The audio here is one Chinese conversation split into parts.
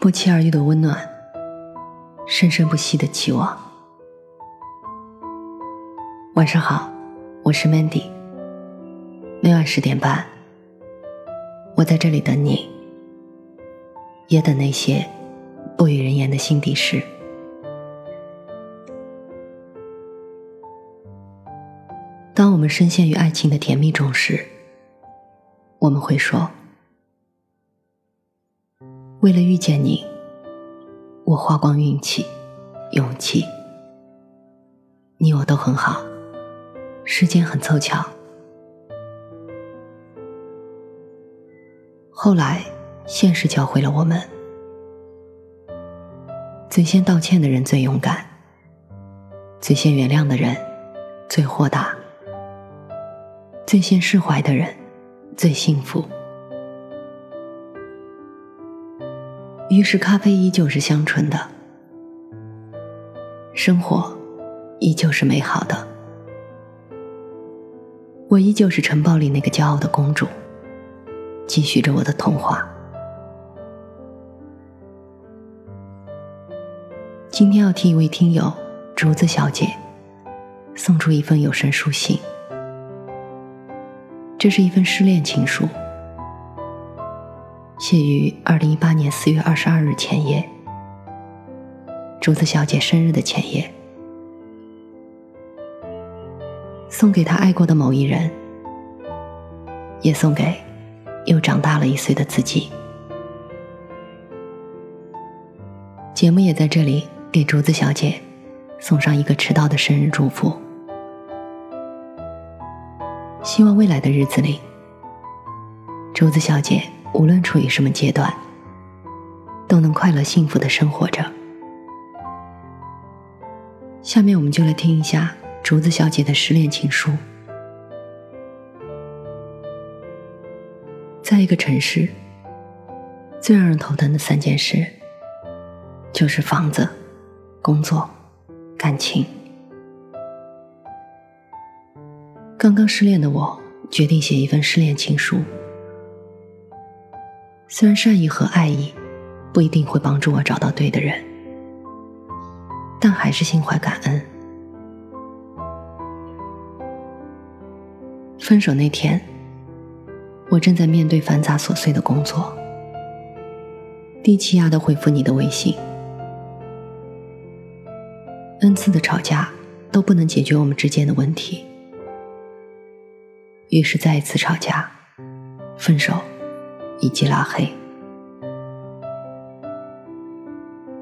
不期而遇的温暖，生生不息的期望。晚上好，我是 Mandy。每晚十点半，我在这里等你，也等那些不与人言的心底事。当我们深陷于爱情的甜蜜中时，我们会说。为了遇见你，我花光运气、勇气。你我都很好，时间很凑巧。后来，现实教会了我们：最先道歉的人最勇敢，最先原谅的人最豁达，最先释怀的人最幸福。于是，咖啡依旧是香醇的，生活依旧是美好的，我依旧是城堡里那个骄傲的公主，继续着我的童话。今天要替一位听友竹子小姐送出一份有声书信，这是一份失恋情书。写于二零一八年四月二十二日前夜，竹子小姐生日的前夜，送给她爱过的某一人，也送给又长大了一岁的自己。节目也在这里给竹子小姐送上一个迟到的生日祝福，希望未来的日子里，竹子小姐。无论处于什么阶段，都能快乐幸福的生活着。下面我们就来听一下竹子小姐的失恋情书。在一个城市，最让人头疼的三件事，就是房子、工作、感情。刚刚失恋的我，决定写一份失恋情书。虽然善意和爱意不一定会帮助我找到对的人，但还是心怀感恩。分手那天，我正在面对繁杂琐碎的工作，低气压的回复你的微信，n 次的吵架都不能解决我们之间的问题，于是再一次吵架，分手。以及拉黑，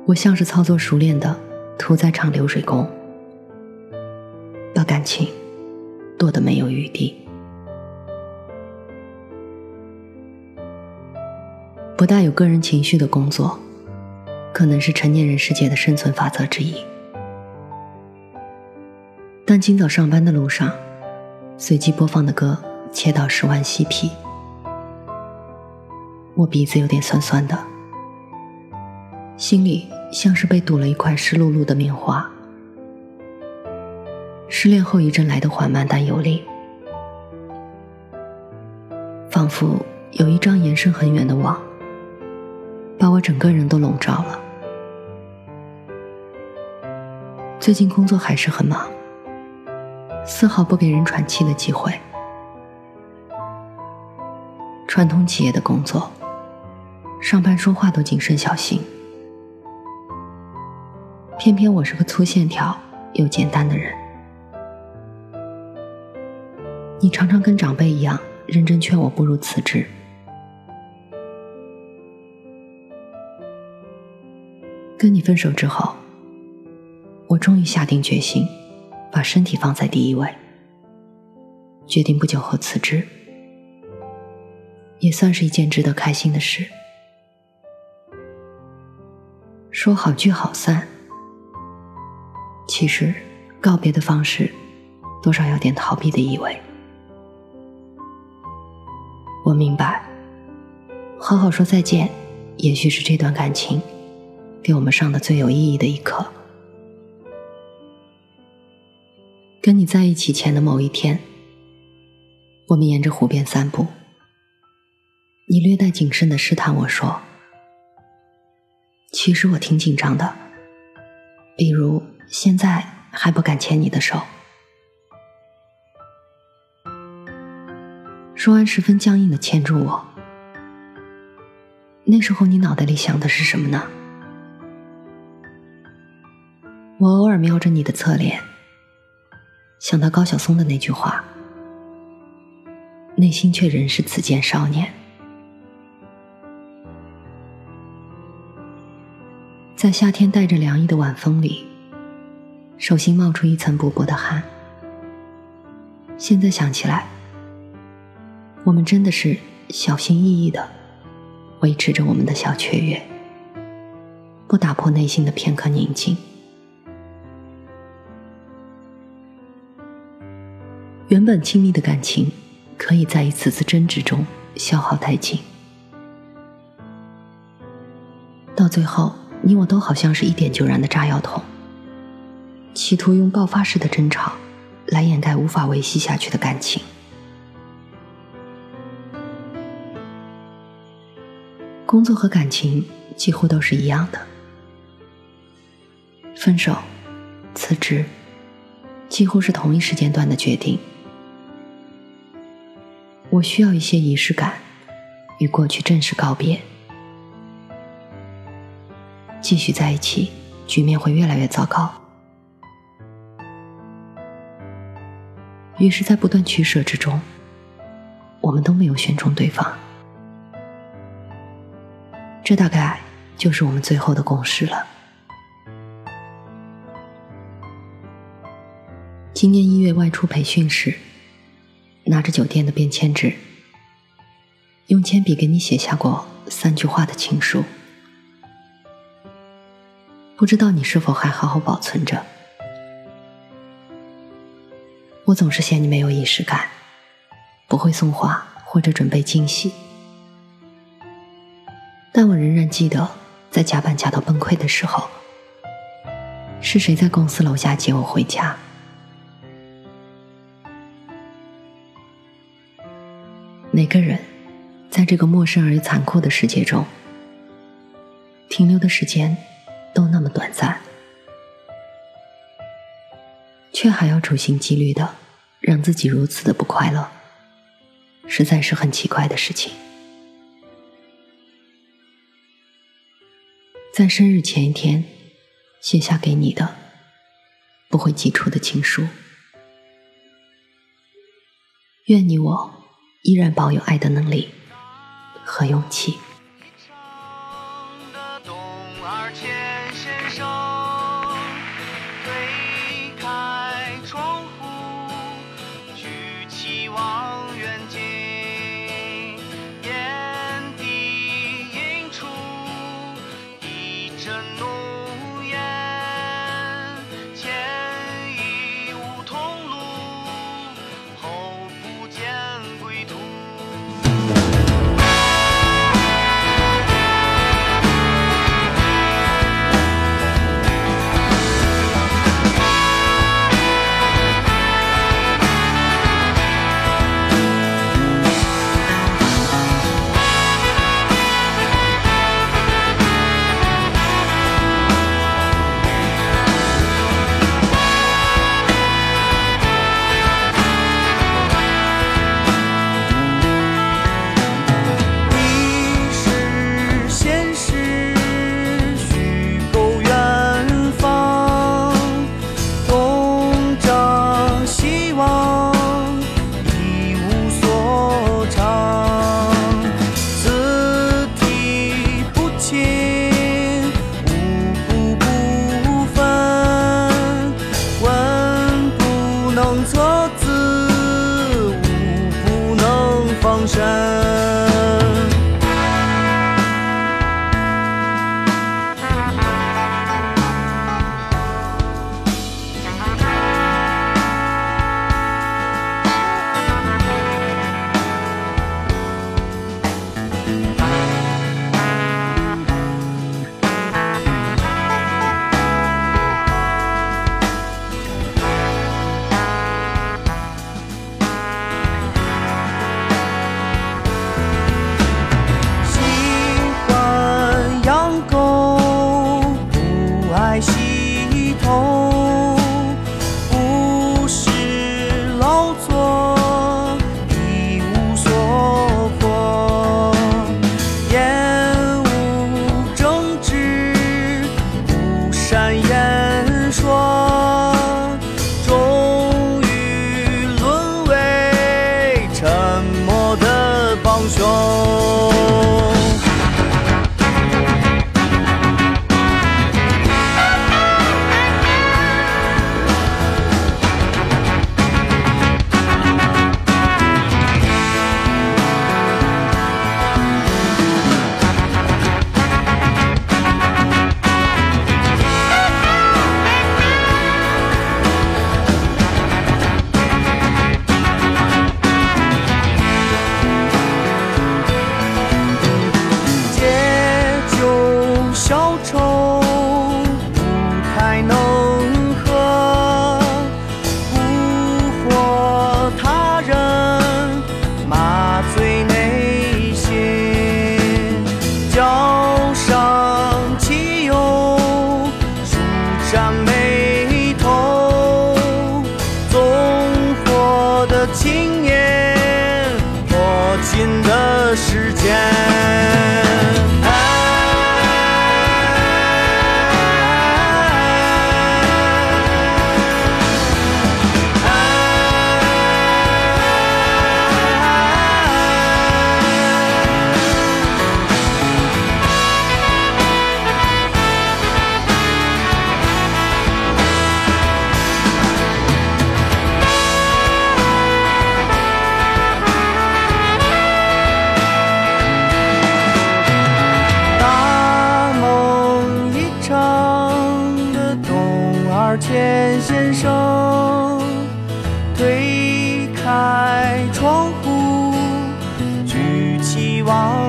我像是操作熟练的屠宰场流水工，把感情剁得没有余地。不带有个人情绪的工作，可能是成年人世界的生存法则之一。但今早上班的路上，随机播放的歌切到十万嬉皮。我鼻子有点酸酸的，心里像是被堵了一块湿漉漉的棉花。失恋后遗症来得缓慢但有力，仿佛有一张延伸很远的网，把我整个人都笼罩了。最近工作还是很忙，丝毫不给人喘气的机会。传统企业的工作。上班说话都谨慎小心，偏偏我是个粗线条又简单的人。你常常跟长辈一样认真劝我不如辞职。跟你分手之后，我终于下定决心，把身体放在第一位，决定不久后辞职，也算是一件值得开心的事。说好聚好散，其实告别的方式多少有点逃避的意味。我明白，好好说再见，也许是这段感情给我们上的最有意义的一课。跟你在一起前的某一天，我们沿着湖边散步，你略带谨慎的试探我说。其实我挺紧张的，比如现在还不敢牵你的手。说完，十分僵硬的牵住我。那时候你脑袋里想的是什么呢？我偶尔瞄着你的侧脸，想到高晓松的那句话，内心却仍是此间少年。在夏天带着凉意的晚风里，手心冒出一层薄薄的汗。现在想起来，我们真的是小心翼翼的。维持着我们的小雀跃，不打破内心的片刻宁静。原本亲密的感情，可以在一次次争执中消耗殆尽。到最后，你我都好像是一点就燃的炸药桶，企图用爆发式的争吵来掩盖无法维系下去的感情。工作和感情几乎都是一样的，分手、辞职，几乎是同一时间段的决定。我需要一些仪式感，与过去正式告别。继续在一起，局面会越来越糟糕。于是，在不断取舍之中，我们都没有选中对方。这大概就是我们最后的共识了。今年一月外出培训时，拿着酒店的便签纸，用铅笔给你写下过三句话的情书，不知道你是否还好好保存着？我总是嫌你没有仪式感，不会送花或者准备惊喜。但我仍然记得，在加班加到崩溃的时候，是谁在公司楼下接我回家？每个人，在这个陌生而又残酷的世界中，停留的时间都那么短暂，却还要处心积虑的让自己如此的不快乐，实在是很奇怪的事情。在生日前一天，写下给你的不会寄出的情书。愿你我依然保有爱的能力和勇气。should lugar. Wow.